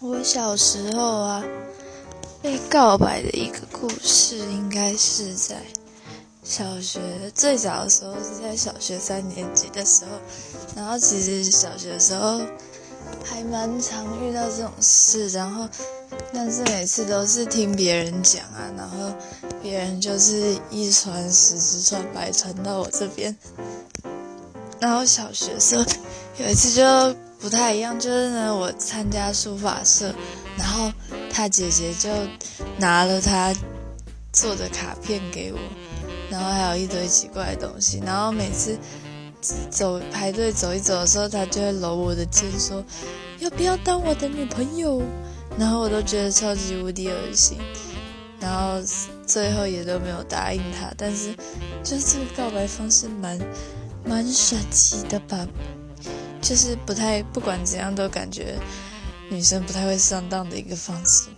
我小时候啊，被告白的一个故事，应该是在小学最早的时候，是在小学三年级的时候。然后其实小学的时候还蛮常遇到这种事，然后但是每次都是听别人讲啊，然后别人就是一传十，十传百，传到我这边。然后小学时候有一次就。不太一样，就是呢，我参加书法社，然后他姐姐就拿了他做的卡片给我，然后还有一堆奇怪的东西，然后每次走排队走一走的时候，他就会搂我的肩说要不要当我的女朋友，然后我都觉得超级无敌恶心，然后最后也都没有答应他，但是就是这个告白方式蛮蛮神奇的吧。就是不太，不管怎样都感觉女生不太会上当的一个方式。